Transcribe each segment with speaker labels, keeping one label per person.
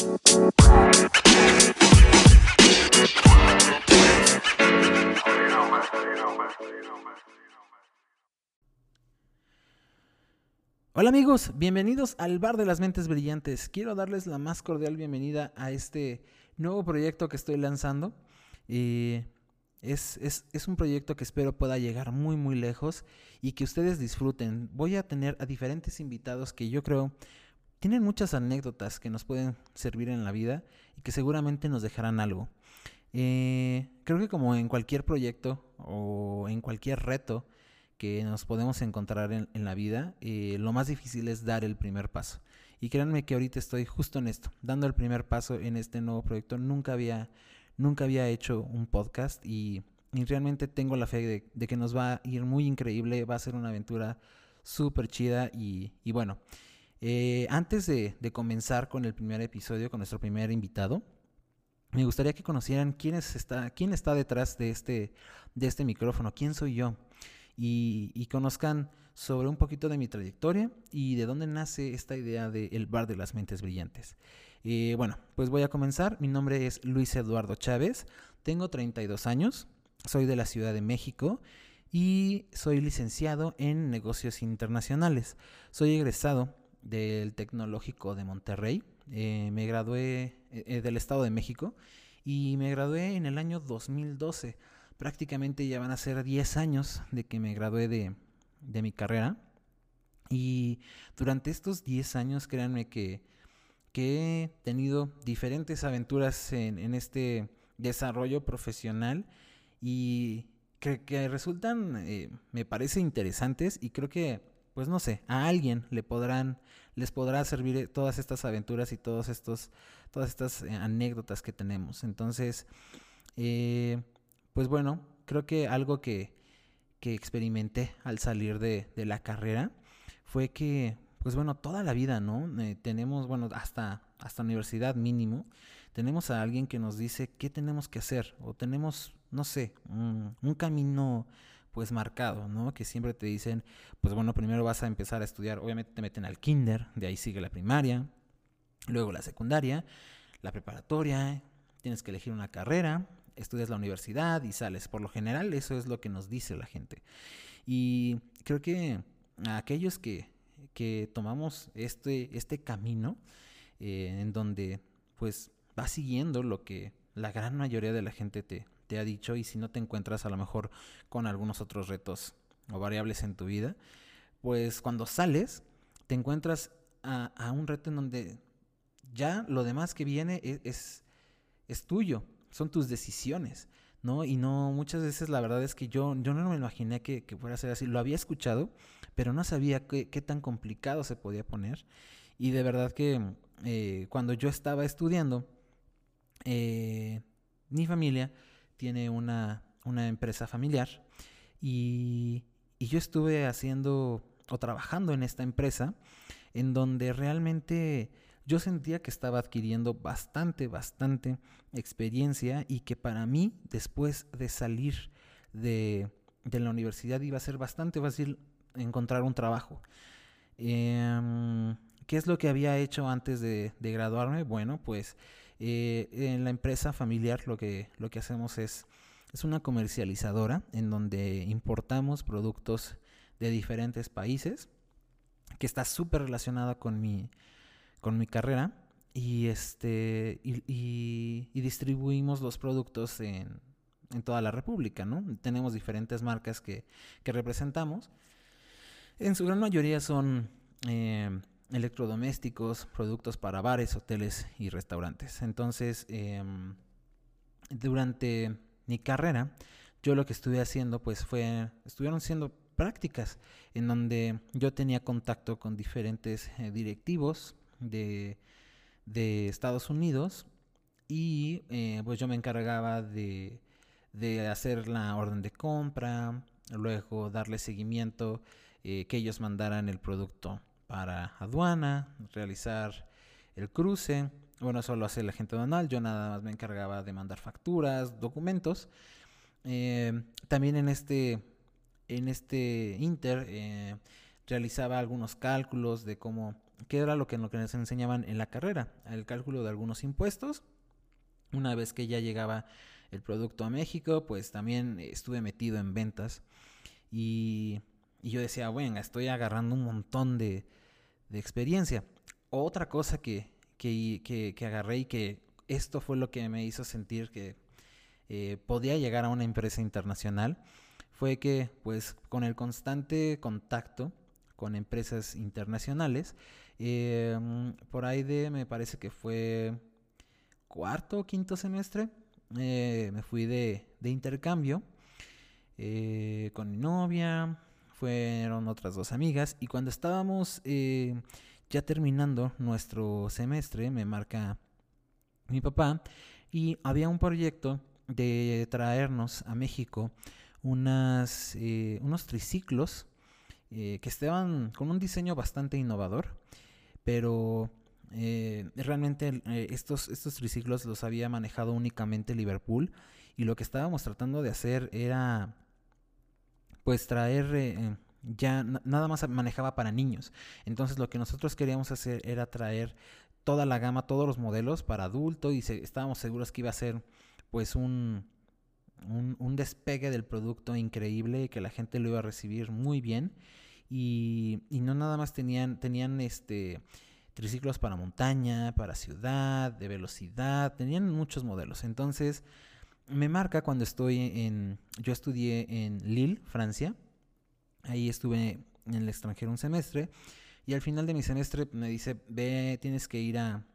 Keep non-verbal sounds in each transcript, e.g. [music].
Speaker 1: Hola amigos, bienvenidos al Bar de las Mentes Brillantes. Quiero darles la más cordial bienvenida a este nuevo proyecto que estoy lanzando. es, es, un proyecto que espero pueda llegar muy muy lejos y que ustedes disfruten. Voy a tener a diferentes invitados que yo creo tienen muchas anécdotas que nos pueden servir en la vida y que seguramente nos dejarán algo. Eh, creo que como en cualquier proyecto o en cualquier reto, que nos podemos encontrar en, la vida, eh, lo más difícil es dar el primer paso. Y créanme que ahorita estoy justo en esto, dando el primer paso en este nuevo proyecto. Nunca había, nunca había hecho un podcast y, realmente tengo la fe de, que nos va a ir muy increíble, va a ser una aventura súper chida y, bueno. Eh, antes de, comenzar con el primer episodio, con nuestro primer invitado, me gustaría que conocieran quién está, quién está detrás de este, de este micrófono, quién soy yo y, conozcan sobre un poquito de mi trayectoria y de dónde nace esta idea del bar de las mentes brillantes. Eh, bueno, pues voy a comenzar. Mi nombre es Luis Eduardo Chávez, tengo 32 años, soy de la Ciudad de México y soy licenciado en negocios internacionales. Soy egresado del Tecnológico de Monterrey, eh, me gradué eh, del Estado de México y me gradué en el año 2012 prácticamente ya van a ser 10 años de que me gradué de, mi carrera. Y durante estos 10 años, créanme que, he tenido diferentes aventuras en, este desarrollo profesional y que, que resultan, eh, me parece interesantes y creo que, pues no sé, a alguien le podrán, les podrá servir todas estas aventuras y todos estos, todas estas eh, anécdotas que tenemos. Entonces, eh, pues bueno, creo que algo que, experimenté al salir de, la carrera fue que, pues bueno, toda la vida, ¿no? Eh, tenemos, bueno, hasta, hasta universidad mínimo, tenemos a alguien que nos dice qué tenemos que hacer o tenemos, no sé, un, un camino pues marcado, ¿no? Que siempre te dicen, pues bueno, primero vas a empezar a estudiar, obviamente te meten al kinder, de ahí sigue la primaria, luego la secundaria, la preparatoria, tienes que elegir una carrera, estudias la universidad y sales. Por lo general eso es lo que nos dice la gente. Y creo que aquellos que, tomamos este, este camino eh, en donde pues vas siguiendo lo que la gran mayoría de la gente te, te ha dicho y si no te encuentras a lo mejor con algunos otros retos o variables en tu vida, pues cuando sales te encuentras a, un reto en donde ya lo demás que viene e, es, es tuyo son tus decisiones, ¿no? Y no, muchas veces la verdad es que yo, yo no me imaginé que, fuera a ser así. Lo había escuchado, pero no sabía qué, tan complicado se podía poner. Y de verdad que eh, cuando yo estaba estudiando, eh, mi familia tiene una, una empresa familiar y, y yo estuve haciendo o trabajando en esta empresa en donde realmente yo sentía que estaba adquiriendo bastante, bastante experiencia y que para mí, después de salir de, la universidad, iba a ser bastante fácil encontrar un trabajo. Em, ¿Qué es lo que había hecho antes de, graduarme? Bueno, pues eh, en la empresa familiar lo que, lo que hacemos es, es una comercializadora en donde importamos productos de diferentes países, que está súper relacionada con mi, con mi carrera y este y, distribuimos los productos en, toda la República, ¿no? Tenemos diferentes marcas que, representamos. En su gran mayoría son eh, electrodomésticos, productos para bares, hoteles y restaurantes. Entonces, em, durante mi carrera, yo lo que estuve haciendo, pues fue, estuvieron siendo prácticas en donde yo tenía contacto con diferentes eh, directivos, de, Estados Unidos y eh, pues yo me encargaba de, hacer la orden de compra, luego darle seguimiento, eh, que ellos mandaran el producto para aduana, realizar el cruce. Bueno, eso lo hace la gente aduanal, yo nada más me encargaba de mandar facturas, documentos. Eh, también en este, en este Inter realizaba algunos cálculos de cómo que era lo que, lo que nos enseñaban en la carrera, el cálculo de algunos impuestos. Una vez que ya llegaba el producto a México, pues también estuve metido en ventas y, yo decía, bueno, estoy agarrando un montón de, experiencia. Otra cosa que, que, agarré y que esto fue lo que me hizo sentir que eh, podía llegar a una empresa internacional fue que pues con el constante contacto con empresas internacionales, em, por ahí de, me parece que fue cuarto o quinto semestre, eh, me fui de, intercambio eh, con mi novia, fueron otras dos amigas y cuando estábamos eh, ya terminando nuestro semestre me marca mi papá y había un proyecto de traernos a México unas, unos triciclos que estaban con un diseño bastante innovador, pero eh, realmente eh, estos, estos triciclos los había manejado únicamente Liverpool y lo que estábamos tratando de hacer era pues traer eh, ya nada más manejaba para niños entonces lo que nosotros queríamos hacer era traer toda la gama todos los modelos para adulto y estábamos seguros que iba a ser pues un, un, un despegue del producto increíble que la gente lo iba a recibir muy bien y, y no nada más tenían tenían este triciclos para montaña, para ciudad, de velocidad, tenían muchos modelos. Entonces, me marca cuando estoy en, yo estudié en Lille, Francia, ahí estuve en el extranjero un semestre, y al final de mi semestre me dice, ve, tienes que ir a,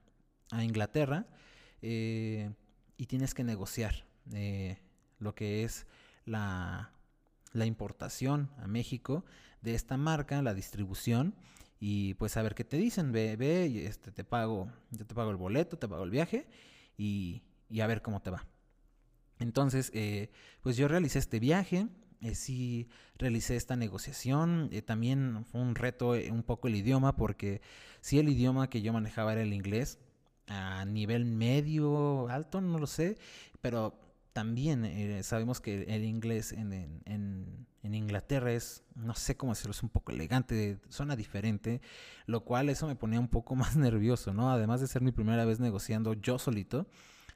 Speaker 1: Inglaterra eh, y tienes que negociar eh, lo que es la, importación a México de esta marca, la distribución y pues a ver qué te dicen, ve, ve, este, te pago, yo te pago el boleto, te pago el viaje y a ver cómo te va. Entonces, eh, pues yo realicé este viaje, eh, sí realicé esta negociación, eh, también fue un reto un poco el idioma, porque sí el idioma que yo manejaba era el inglés, a nivel medio, alto, no lo sé, pero también sabemos que el inglés en, en en Inglaterra es, no sé cómo decirlo, es un poco elegante, suena diferente, lo cual eso me ponía un poco [laughs] más nervioso, ¿no? Además de ser mi primera vez negociando yo solito,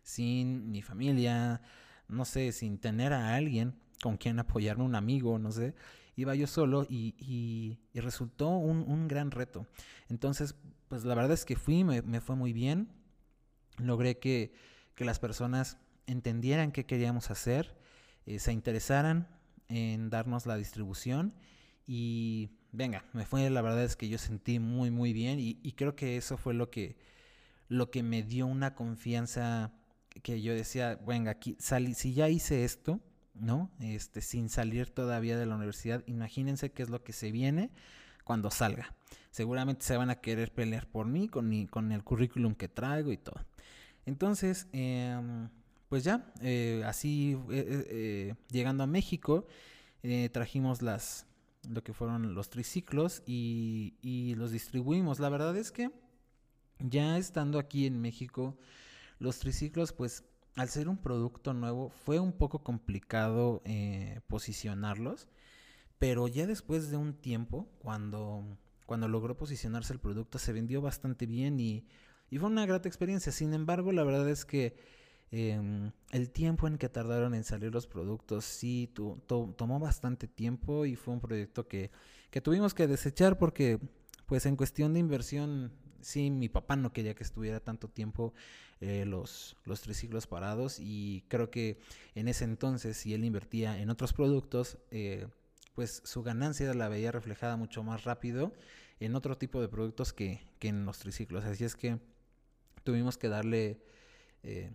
Speaker 1: sin mi familia, no sé, sin tener a alguien con quien apoyarme, un amigo, no sé, iba yo solo y, y, resultó un, gran reto. Entonces, pues la verdad es que fui, me, me fue muy bien, logré que, que, las personas entendieran qué queríamos hacer, eh, se interesaran en darnos la distribución y venga, me fue, la verdad es que yo sentí muy, muy bien y, creo que eso fue lo que, lo que me dio una confianza que yo decía, venga, aquí salí, si ya hice esto, ¿no? Este, sin salir todavía de la universidad, imagínense qué es lo que se viene cuando salga. Seguramente se van a querer pelear por mí, con, con el currículum que traigo y todo. Entonces, eh, pues ya, eh, así eh, eh, llegando a México, trajimos las lo que fueron los triciclos y, y, los distribuimos. La verdad es que ya estando aquí en México, los triciclos, pues al ser un producto nuevo, fue un poco complicado posicionarlos. Pero ya después de un tiempo, cuando, cuando logró posicionarse el producto, se vendió bastante bien y, y fue una grata experiencia. Sin embargo, la verdad es que Em, el tiempo en que tardaron en salir los productos sí tomó bastante tiempo y fue un proyecto que, tuvimos que desechar porque pues en cuestión de inversión sí mi papá no quería que estuviera tanto tiempo eh, los, los triciclos parados y creo que en ese entonces si él invertía en otros productos eh, pues su ganancia la veía reflejada mucho más rápido en otro tipo de productos que, en los triciclos así es que tuvimos que darle eh,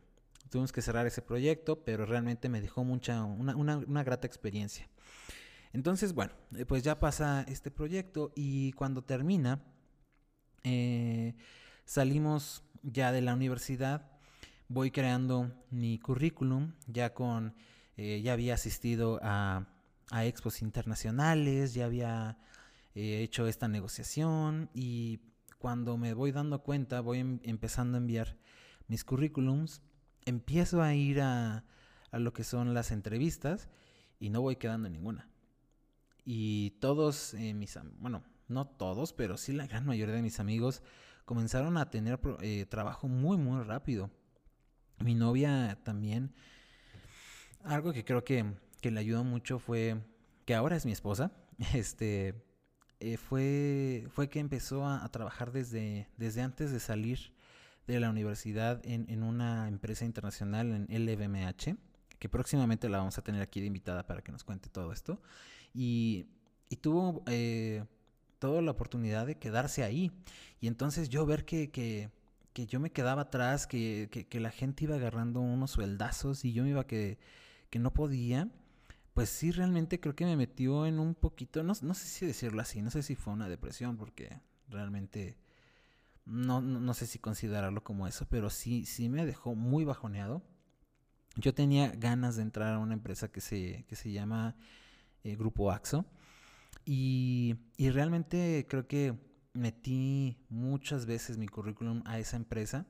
Speaker 1: tuvimos que cerrar ese proyecto, pero realmente me dejó mucha, una, grata experiencia. Entonces, bueno, pues ya pasa este proyecto y cuando termina, salimos ya de la universidad, voy creando mi currículum, ya con, eh, ya había asistido a, a, expos internacionales, ya había hecho esta negociación y cuando me voy dando cuenta, voy em, empezando a enviar mis currículums empiezo a ir a, a lo que son las entrevistas y no voy quedando ninguna. Y todos eh, mis, bueno, no todos, pero sí la gran mayoría de mis amigos comenzaron a tener eh, trabajo muy, muy rápido. Mi novia también, algo que creo que, que le ayudó mucho fue que ahora es mi esposa, [laughs] este, eh, fue, fue que empezó a, trabajar desde, desde antes de salir de la universidad en, en, una empresa internacional en LVMH, que próximamente la vamos a tener aquí de invitada para que nos cuente todo esto. Y, y tuvo eh, toda la oportunidad de quedarse ahí. Y entonces yo ver que, que, que yo me quedaba atrás, que, que, la gente iba agarrando unos sueldazos y yo me iba que, que no podía pues sí, realmente creo que me metió en un poquito, no, no sé si decirlo así, no sé si fue una depresión, porque realmente no, no, sé si considerarlo como eso, pero sí, sí me dejó muy bajoneado. Yo tenía ganas de entrar a una empresa que se, que se llama eh, Grupo AXO y, y realmente creo que metí muchas veces mi currículum a esa empresa,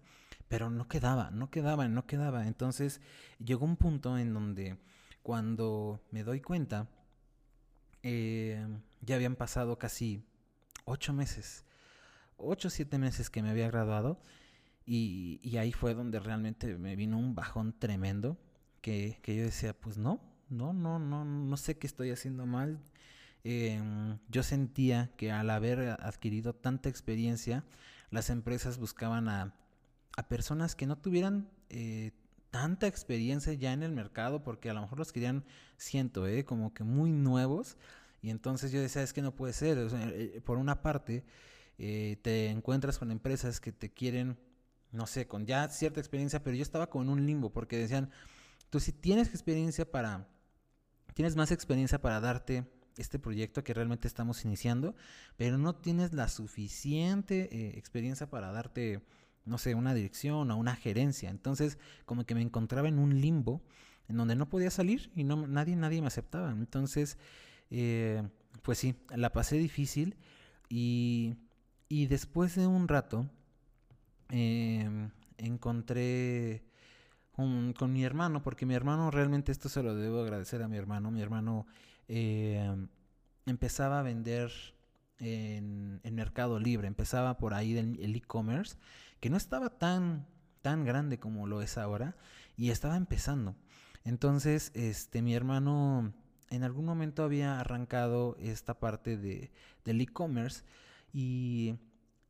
Speaker 1: pero no quedaba, no quedaba, no quedaba. Entonces llegó un punto en donde cuando me doy cuenta, eh, ya habían pasado casi ocho meses, ocho o siete meses que me había graduado y, ahí fue donde realmente me vino un bajón tremendo que, yo decía, pues no, no, no, no, no sé qué estoy haciendo mal. Em, yo sentía que al haber adquirido tanta experiencia, las empresas buscaban a, personas que no tuvieran eh, tanta experiencia ya en el mercado, porque a lo mejor los querían, siento, ¿eh? como que muy nuevos. Y entonces yo decía, es que no puede ser. Eh, por una parte, te encuentras con empresas que te quieren, no sé, con ya cierta experiencia, pero yo estaba como en un limbo, porque decían, tú si tienes experiencia para, tienes más experiencia para darte este proyecto que realmente estamos iniciando, pero no tienes la suficiente eh, experiencia para darte no sé, una dirección o una gerencia. Entonces, como que me encontraba en un limbo en donde no podía salir y no, nadie, nadie me aceptaba. Entonces, eh, pues sí, la pasé difícil y, y después de un rato em, encontré con mi hermano, porque mi hermano realmente esto se lo debo agradecer a mi hermano. Mi hermano em, empezaba a vender en, en, Mercado Libre, empezaba por ahí el e-commerce que no estaba tan, tan grande como lo es ahora y estaba empezando. Entonces, este, mi hermano en algún momento había arrancado esta parte de, del e-commerce y,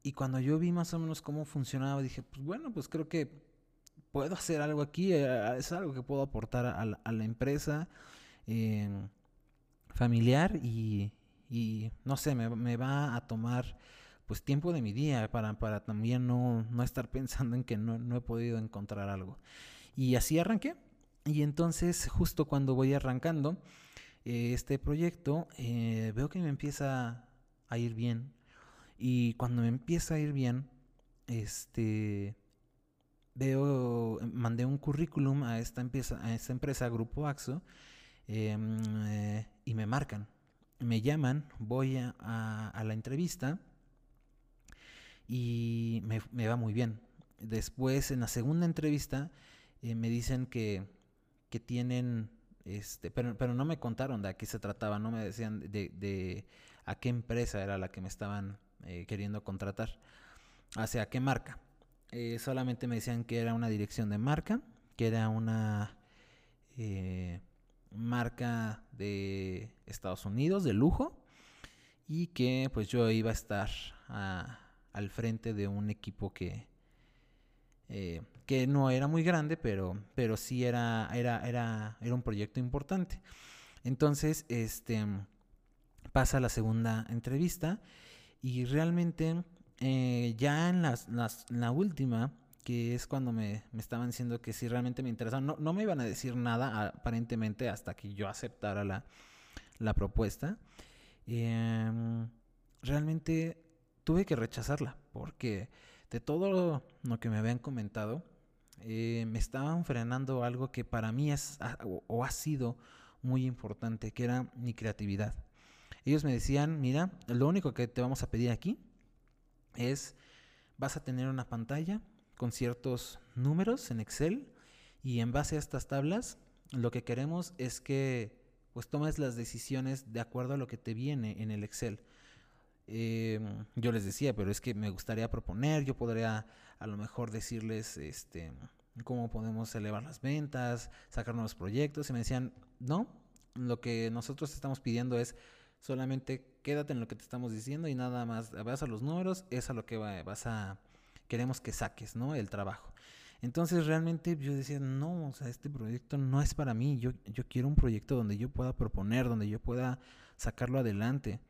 Speaker 1: y cuando yo vi más o menos cómo funcionaba, dije, pues bueno, pues creo que puedo hacer algo aquí, eh, es algo que puedo aportar a la, empresa eh, familiar y, y, no sé, me, me, va a tomar pues tiempo de mi día para, para también no, no, estar [laughs] pensando en que no, no, he podido encontrar algo. Y así arranqué. Y entonces justo cuando voy arrancando eh, este proyecto, eh, veo que me empieza a ir bien. Y cuando me empieza a ir bien, este veo, mandé un currículum a esta empresa, a esta empresa Grupo AXO, em, eh, y me marcan. Me llaman, voy a, a la entrevista y me, va muy bien. Después, en la segunda entrevista, eh, me dicen que, que tienen, este, pero, pero no me contaron de a qué se trataba, no me decían de, de a qué empresa era la que me estaban eh, queriendo contratar, hacia qué marca. Eh, solamente me decían que era una dirección de marca, que era una marca de Estados Unidos, de lujo, y que pues yo iba a estar al frente de un equipo que, eh, que no era muy grande, pero, pero sí era, era, era, era un proyecto importante. Entonces, este, pasa la segunda entrevista y realmente eh, ya en las, la última, que es cuando me, estaban diciendo que si realmente me interesaba, no, no me iban a decir nada aparentemente hasta que yo aceptara la, la propuesta. Em, realmente tuve que rechazarla porque de todo lo que me habían comentado, eh, me estaban frenando algo que para mí es o, ha sido muy importante, que era mi creatividad. Ellos me decían, mira, lo único que te vamos a pedir aquí es, vas a tener una pantalla con ciertos números en Excel y en base a estas tablas, lo que queremos es que pues tomes las decisiones de acuerdo a lo que te viene en el Excel. em, yo les decía, pero es que me gustaría proponer, yo podría a lo mejor decirles este, cómo podemos elevar las ventas, sacar nuevos proyectos. Y me decían, no, lo que nosotros estamos pidiendo es solamente quédate en lo que te estamos diciendo y nada más, vas a los números, es a lo que vas a, queremos que saques, ¿no? El trabajo. Entonces realmente yo decía, no, o sea, este proyecto no es para mí, yo, yo quiero un proyecto donde yo pueda proponer, donde yo pueda sacarlo adelante.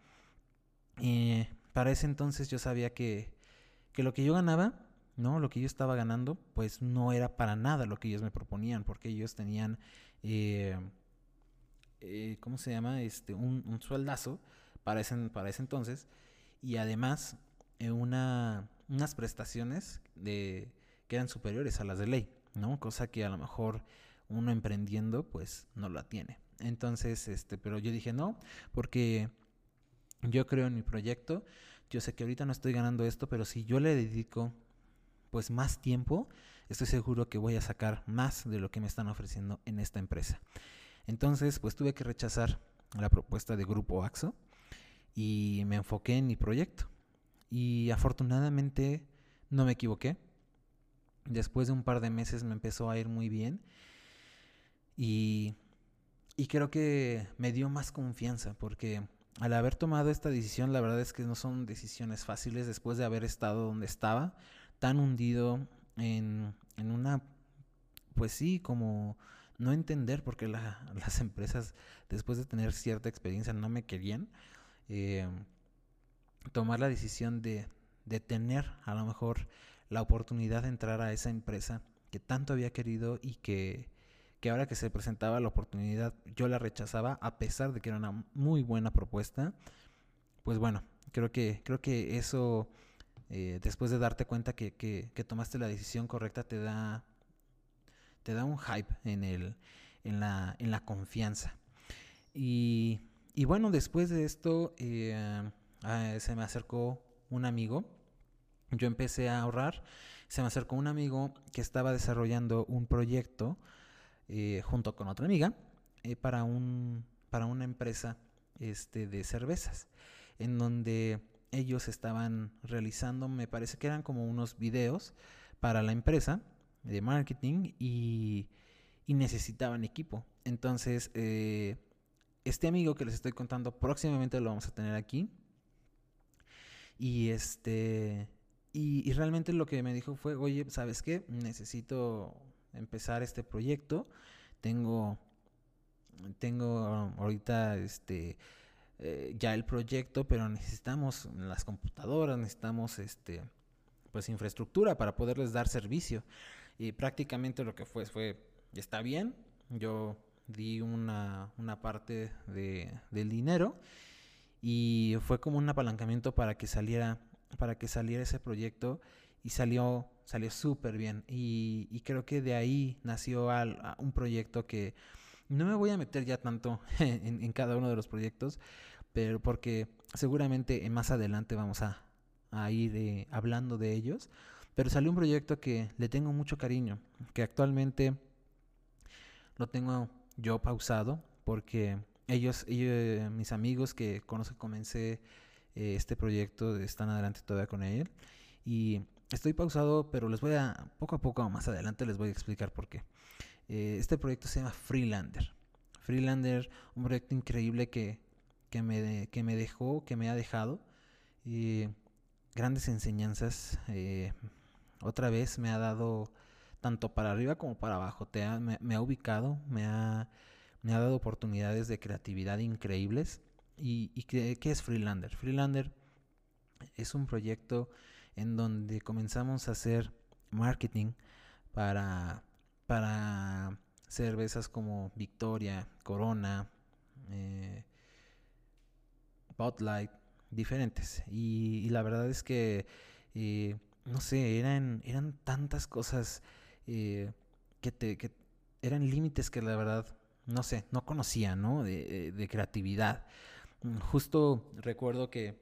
Speaker 1: Y para ese entonces yo sabía que, que lo que yo ganaba, ¿no? Lo que yo estaba ganando, pues no era para nada lo que ellos me proponían, porque ellos tenían, eh, eh, ¿cómo se llama? Este, un, un sueldazo para ese, para ese entonces. Y además, eh, una, unas prestaciones de que eran superiores a las de ley, ¿no? Cosa que a lo mejor uno emprendiendo pues no la tiene. Entonces, este, pero yo dije no, porque yo creo en mi proyecto, yo sé que ahorita no estoy ganando esto, pero si yo le dedico pues más tiempo, estoy seguro que voy a sacar más de lo que me están ofreciendo en esta empresa. Entonces, pues tuve que rechazar la propuesta de Grupo AXO y me enfoqué en mi proyecto. Y afortunadamente no me equivoqué. Después de un par de meses me empezó a ir muy bien. Y, y creo que me dio más confianza porque al haber tomado esta decisión, la verdad es que no son decisiones fáciles después de haber estado donde estaba, tan hundido en, en una, pues sí, como no entender porque [laughs] las empresas después de tener cierta experiencia no me querían. Eh, tomar la decisión de, de tener a lo mejor la oportunidad de entrar a esa empresa que tanto había querido y que, que ahora que se presentaba la oportunidad yo la rechazaba a pesar de que era una muy buena propuesta. Pues bueno, creo que, creo que eso, eh, después de darte cuenta que, que, que, tomaste la decisión correcta, te da, te da un hype en, el, en, la, en la confianza. Y, y bueno, después de esto eh, ah, se me acercó un amigo yo empecé a ahorrar, se me acercó un amigo que estaba desarrollando un proyecto eh, junto con otra amiga eh, para, un, para una empresa este, de cervezas, en donde ellos estaban realizando, me parece que eran como unos videos para la empresa de marketing y, y necesitaban equipo. Entonces, eh, este amigo que les estoy contando próximamente lo vamos a tener aquí. Y este y, realmente lo que me dijo fue, oye, ¿sabes qué? Necesito empezar este proyecto. Tengo, tengo ahorita este, eh, ya el proyecto, pero necesitamos las computadoras, necesitamos este, pues infraestructura para poderles dar servicio. Y prácticamente lo que fue fue, está bien, yo di una, una parte de, del dinero y fue como un apalancamiento para que saliera para que saliera ese proyecto y salió salió súper bien. Y, creo que de ahí nació un proyecto que no me voy a meter ya tanto [laughs] en, cada uno de los proyectos pero porque seguramente más adelante vamos a, ir eh, hablando de ellos. Pero salió un proyecto que le tengo mucho cariño que actualmente lo tengo yo pausado porque ellos, ellos mis amigos que con los comencé eh, este proyecto, están adelante todavía con él. Y estoy pausado, pero les voy a, poco a poco más adelante les voy a explicar por qué. Eh, este proyecto se llama Freelander. Freelander, un proyecto increíble que, que, me, que me dejó, que me ha dejado. grandes enseñanzas. Eh, otra vez me ha dado tanto para arriba como para abajo. Me, ha ubicado, me ha, me ha dado oportunidades de creatividad increíbles. ¿Y, qué, es Freelander? Freelander es un proyecto en donde comenzamos a hacer marketing para, para cervezas como Victoria, Corona, eh, Light, diferentes. Y, la verdad es que, eh, no sé, eran, eran tantas cosas eh, que, te, que eran límites que la verdad, no sé, no conocía, ¿no? De, de creatividad. Mm, justo recuerdo que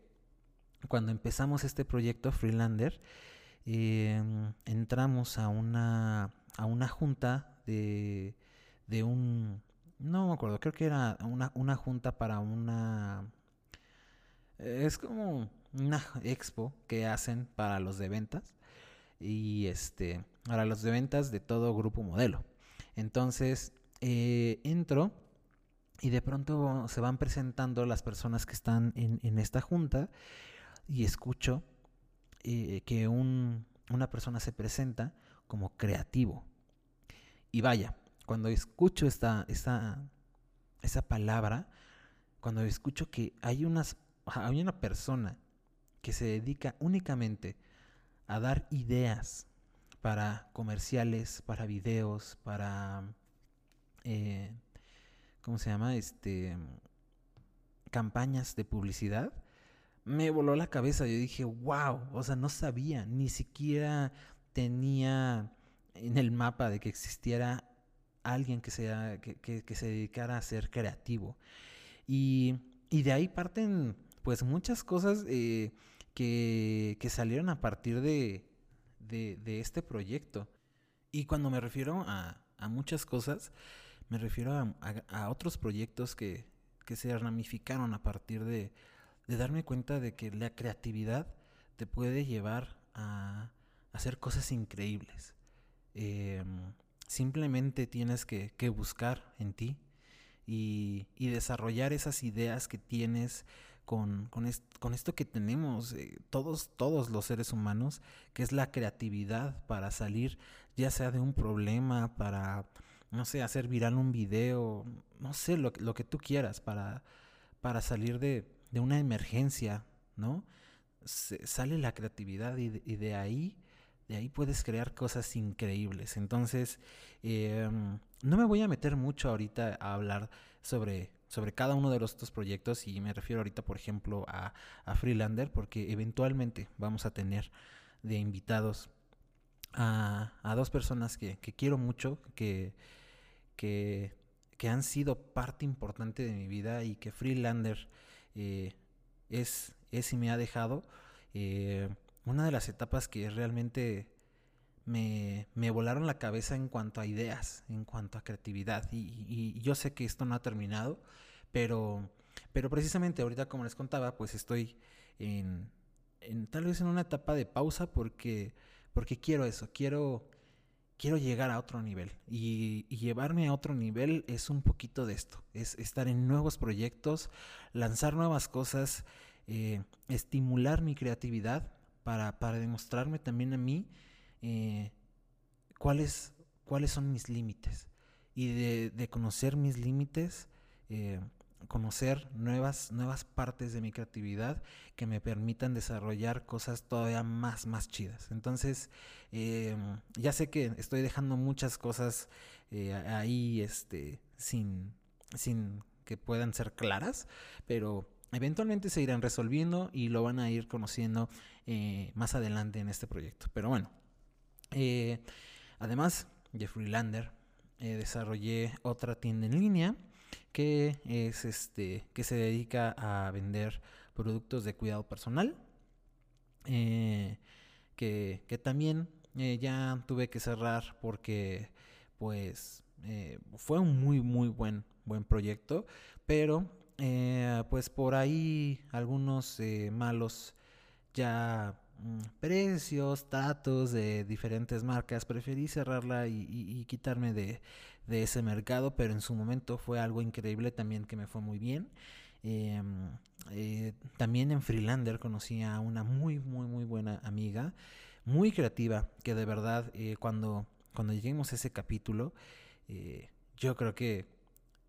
Speaker 1: cuando empezamos este proyecto Freelander, em, entramos a una, a una junta de, de un... No me acuerdo, creo que era una, una junta para una... Es como una expo que hacen para los de ventas y este para los de ventas de todo grupo modelo. Entonces eh, entro y de pronto se van presentando las personas que están en, esta junta y escucho eh, que una persona se presenta como creativo. Y vaya, cuando escucho esta, esta, esa palabra, cuando escucho que hay, unas, hay una persona que se dedica únicamente a dar ideas para comerciales, para videos, para eh, ¿cómo se llama? Este, campañas de publicidad, me voló la cabeza. Yo dije, wow, o sea, no sabía, ni siquiera tenía en el mapa de que existiera alguien que, sea, que, se dedicara a ser creativo. Y, de ahí parten, pues, muchas cosas eh, que, salieron a partir de, este proyecto. Y cuando me refiero a, a muchas cosas, me refiero a, otros proyectos que, se ramificaron a partir de, darme cuenta de que la creatividad te puede llevar a, hacer cosas increíbles. Em, simplemente tienes que, buscar en ti y, desarrollar esas ideas que tienes con, esto que tenemos eh, todos, todos los seres humanos, que es la creatividad para salir ya sea de un problema, para no sé, hacer viral un video, no sé, lo, lo que tú quieras para, para salir de, una emergencia, ¿no? sale la creatividad y de, ahí, de ahí puedes crear cosas increíbles. Entonces, em, no me voy a meter mucho ahorita a hablar sobre, sobre cada uno de los estos proyectos y me refiero ahorita, por ejemplo, a, a Freelander, porque eventualmente vamos a tener de invitados a, a dos personas que, que quiero mucho, que que, han sido parte importante de mi vida y que Freelander eh, es, es y me ha dejado. Eh, una de las etapas que realmente me, volaron la cabeza en cuanto a ideas, en cuanto a creatividad. Y, yo sé que esto no ha terminado, pero, pero precisamente ahorita, como les contaba, pues estoy en, en tal vez en una etapa de pausa porque, porque quiero eso, quiero quiero llegar a otro nivel. Y, llevarme a otro nivel es un poquito de esto, es estar en nuevos proyectos, lanzar nuevas cosas, eh, estimular mi creatividad para, demostrarme también a mí eh, cuáles, cuáles son mis límites. Y de, conocer mis límites, eh, conocer nuevas, nuevas partes de mi creatividad que me permitan desarrollar cosas todavía más, más chidas. Entonces, em, ya sé que estoy dejando muchas cosas eh, ahí este, sin, sin que puedan ser claras, pero eventualmente se irán resolviendo y lo van a ir conociendo eh, más adelante en este proyecto. Pero bueno, eh, además de Freelander, desarrollé otra tienda en línea que es este que se dedica a vender productos de cuidado personal eh, que, también eh, ya tuve que cerrar porque pues eh, fue un muy muy buen buen proyecto pero pues por ahí algunos malos ya precios, datos de diferentes marcas, preferí cerrarla y quitarme de, ese mercado, pero en su momento fue algo increíble también que me fue muy bien. Em, eh, también en Freelander conocí a una muy, muy, muy buena amiga, muy creativa, que de verdad eh, cuando, lleguemos a ese capítulo, eh, yo creo que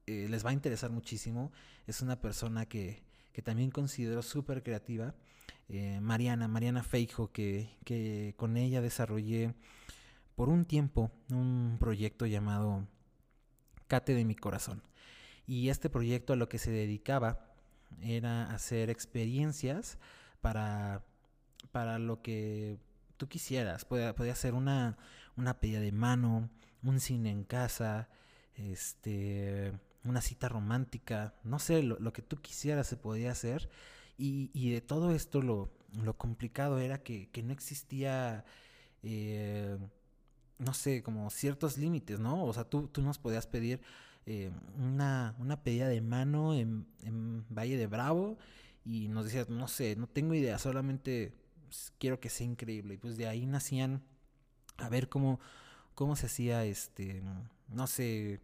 Speaker 1: les va a interesar muchísimo. Es una persona que, que también considero súper creativa. Mariana, Mariana Feijo, que, con ella desarrollé por un tiempo un proyecto llamado de mi corazón. Y este proyecto a lo que se dedicaba era hacer experiencias para, para lo que tú quisieras. Podía, podía ser una, una pedida de mano, un cine en casa, este, una cita romántica, no sé, lo, que tú quisieras se podía hacer. Y, y de todo esto lo, lo complicado era que, que no existía... Eh, no sé, como ciertos límites, ¿no? O sea, tú, tú nos podías pedir eh, una, una pedida de mano en, Valle de Bravo y nos decía, no sé, no tengo idea, solamente quiero que sea increíble. Y pues de ahí nacían a ver cómo, cómo se hacía, este, no sé,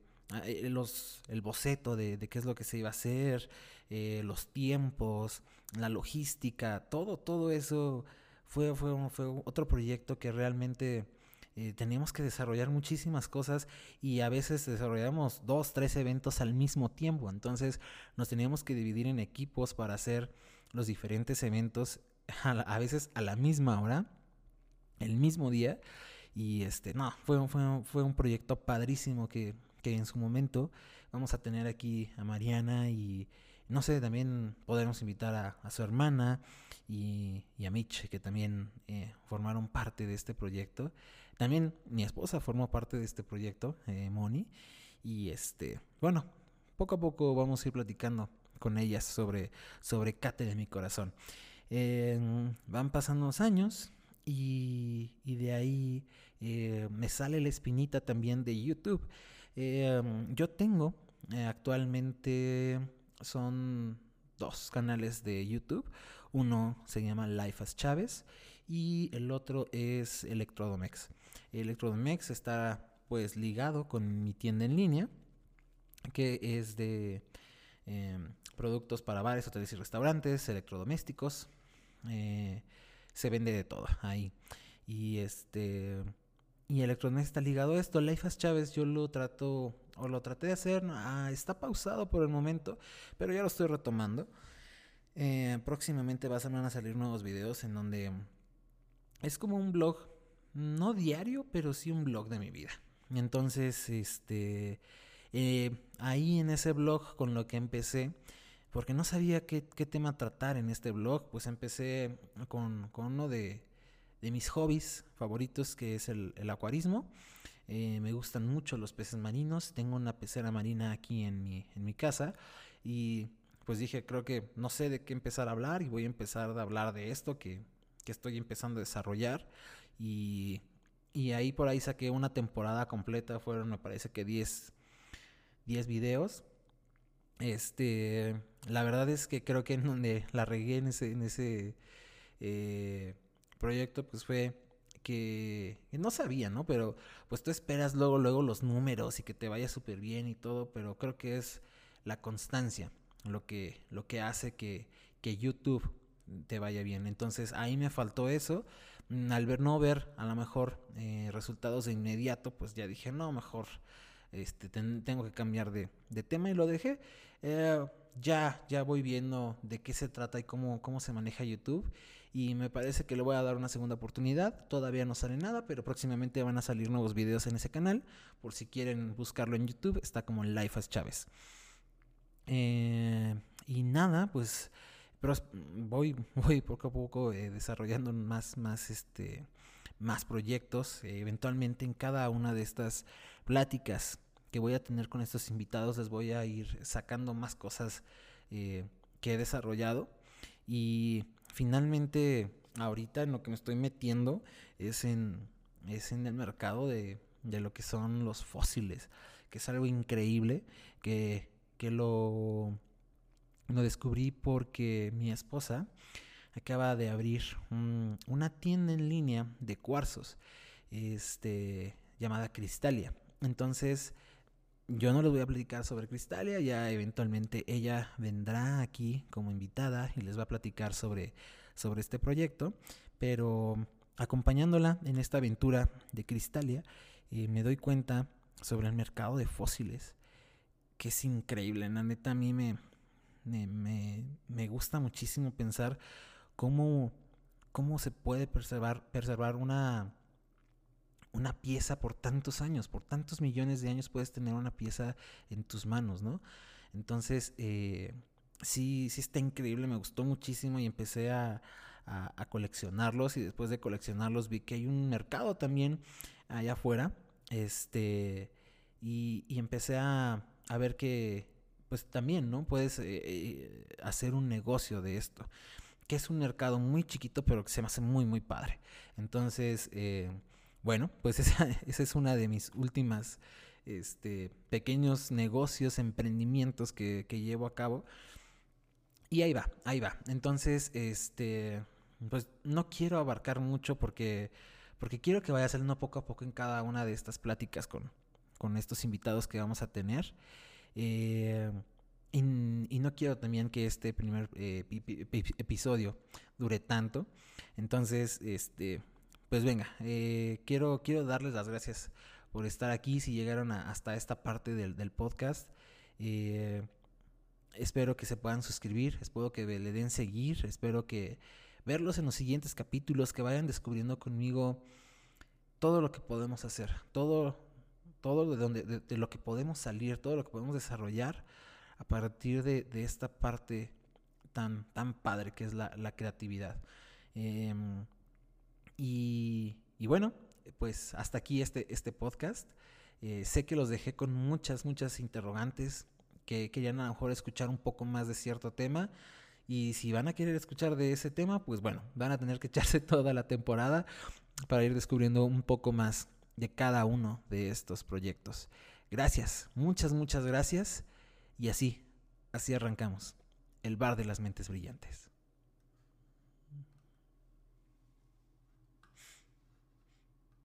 Speaker 1: eh, los, el boceto de, de, qué es lo que se iba a hacer, eh, los tiempos, la logística, todo, todo eso fue, fue, fue otro proyecto que realmente eh, teníamos que desarrollar muchísimas cosas y a veces desarrollamos dos, tres eventos al mismo tiempo. Entonces nos teníamos que dividir en equipos para hacer los diferentes eventos [laughs] a, veces a la misma hora, el mismo día. Y este, no, fue, fue, fue un proyecto padrísimo que, que en su momento vamos a tener aquí a Mariana y no sé, también podremos invitar a, su hermana y, a Mitch, que también eh, formaron parte de este proyecto. También mi esposa formó parte de este proyecto, eh, Moni. Y este, bueno, poco a poco vamos a ir platicando con ellas sobre, sobre Cate de mi corazón. van pasando los años y, de ahí eh, me sale la espinita también de YouTube. Em, yo tengo actualmente son dos canales de YouTube. Uno se llama Life as Chávez y el otro es Electrodomex. Electrodomex está pues ligado con mi tienda en línea que es de em, productos para bares, hoteles y restaurantes, electrodomésticos. Eh, se vende de todo ahí. Y este y Electrodomex está ligado a esto. Life as Chávez yo lo trato o lo traté de hacer, ah, está pausado por el momento, pero ya lo estoy retomando. Eh, próximamente van a salir nuevos videos en donde es como un blog no diario, pero sí un blog de mi vida. Entonces, este, eh, ahí en ese blog con lo que empecé, porque no sabía qué, tema tratar en este blog, pues empecé con, uno de, mis hobbies favoritos, que es el, acuarismo. Eh, me gustan mucho los peces marinos. Tengo una pecera marina aquí en mi, en mi casa. Y pues dije, creo que no sé de qué empezar a hablar y voy a empezar a hablar de esto que, que estoy empezando a desarrollar. Y, ahí por ahí saqué una temporada completa, fueron me parece que 10, 10 videos. Este, la verdad es que creo que en donde la regué en ese, en ese eh, proyecto, pues fue que, no sabía, ¿no? Pero pues tú esperas luego, luego los números y que te vaya súper bien y todo, pero creo que es la constancia lo que, lo que hace que, que YouTube te vaya bien. Entonces ahí me faltó eso. Mm, al ver no ver a lo mejor eh, resultados de inmediato, pues ya dije, no, mejor este, tengo que cambiar de, tema y lo dejé. Eh, ya, ya voy viendo de qué se trata y cómo, cómo se maneja YouTube. Y me parece que le voy a dar una segunda oportunidad. Todavía no sale nada, pero próximamente van a salir nuevos videos en ese canal. Por si quieren buscarlo en YouTube, está como Life as Chávez. Eh, y nada, pues pero voy, [laughs] voy poco a poco eh, desarrollando más, más, este, más proyectos. Eh, eventualmente en cada una de estas pláticas que voy a tener con estos invitados les voy a ir sacando más cosas que he desarrollado. Y finalmente ahorita en lo que me estoy metiendo es en, es en el mercado de, de lo que son los fósiles, que es algo increíble, que, que lo lo descubrí porque mi esposa acaba de abrir una tienda en línea de cuarzos este, llamada Cristalia. Entonces, yo no les voy a platicar sobre Cristalia, ya eventualmente ella vendrá aquí como invitada y les va a platicar sobre, sobre este proyecto, pero acompañándola en esta aventura de Cristalia, eh, me doy cuenta sobre el mercado de fósiles, que es increíble, la neta a mí me, me, me, gusta muchísimo pensar cómo, cómo se puede preservar, preservar una, una pieza por tantos años, por tantos millones de años puedes tener una pieza en tus manos, ¿no? Entonces, eh, sí, sí está increíble, me gustó muchísimo y empecé a, coleccionarlos y después de coleccionarlos vi que hay un mercado también allá afuera, este, y, empecé a, a ver que pues también, ¿no? Puedes eh, eh, hacer un negocio de esto, que es un mercado muy chiquito, pero que se me hace muy, muy padre. Entonces, eh, bueno, pues [laughs] esa, es una de mis últimas este, pequeños negocios, emprendimientos que, llevo a cabo. y ahí va, ahí va. Entonces, este, pues no quiero abarcar mucho porque, porque quiero que vaya saliendo poco a poco en cada una de estas pláticas con, con estos invitados que vamos a tener. Eh, y, no quiero también que este primer eh, episodio dure tanto. Entonces, este, pues venga, eh, quiero, quiero darles las gracias por estar aquí, si llegaron hasta esta parte del, del podcast. Eh, espero que se puedan suscribir, espero que le den seguir, espero que verlos en los siguientes capítulos, que vayan descubriendo conmigo todo lo que podemos hacer, todo, todo de, donde, de, lo que podemos salir, todo lo que podemos desarrollar a partir de, esta parte tan, tan padre que es la, creatividad. Em, y, bueno, pues hasta aquí este, este podcast. Eh, sé que los dejé con muchas, muchas interrogantes, que querían a lo mejor escuchar un poco más de cierto tema. Y si van a querer escuchar de ese tema, pues bueno, van a tener que [laughs] echarse toda la temporada para ir descubriendo un poco más de cada uno de estos proyectos. Gracias, muchas, muchas gracias. Y así, así arrancamos. El bar de las mentes brillantes.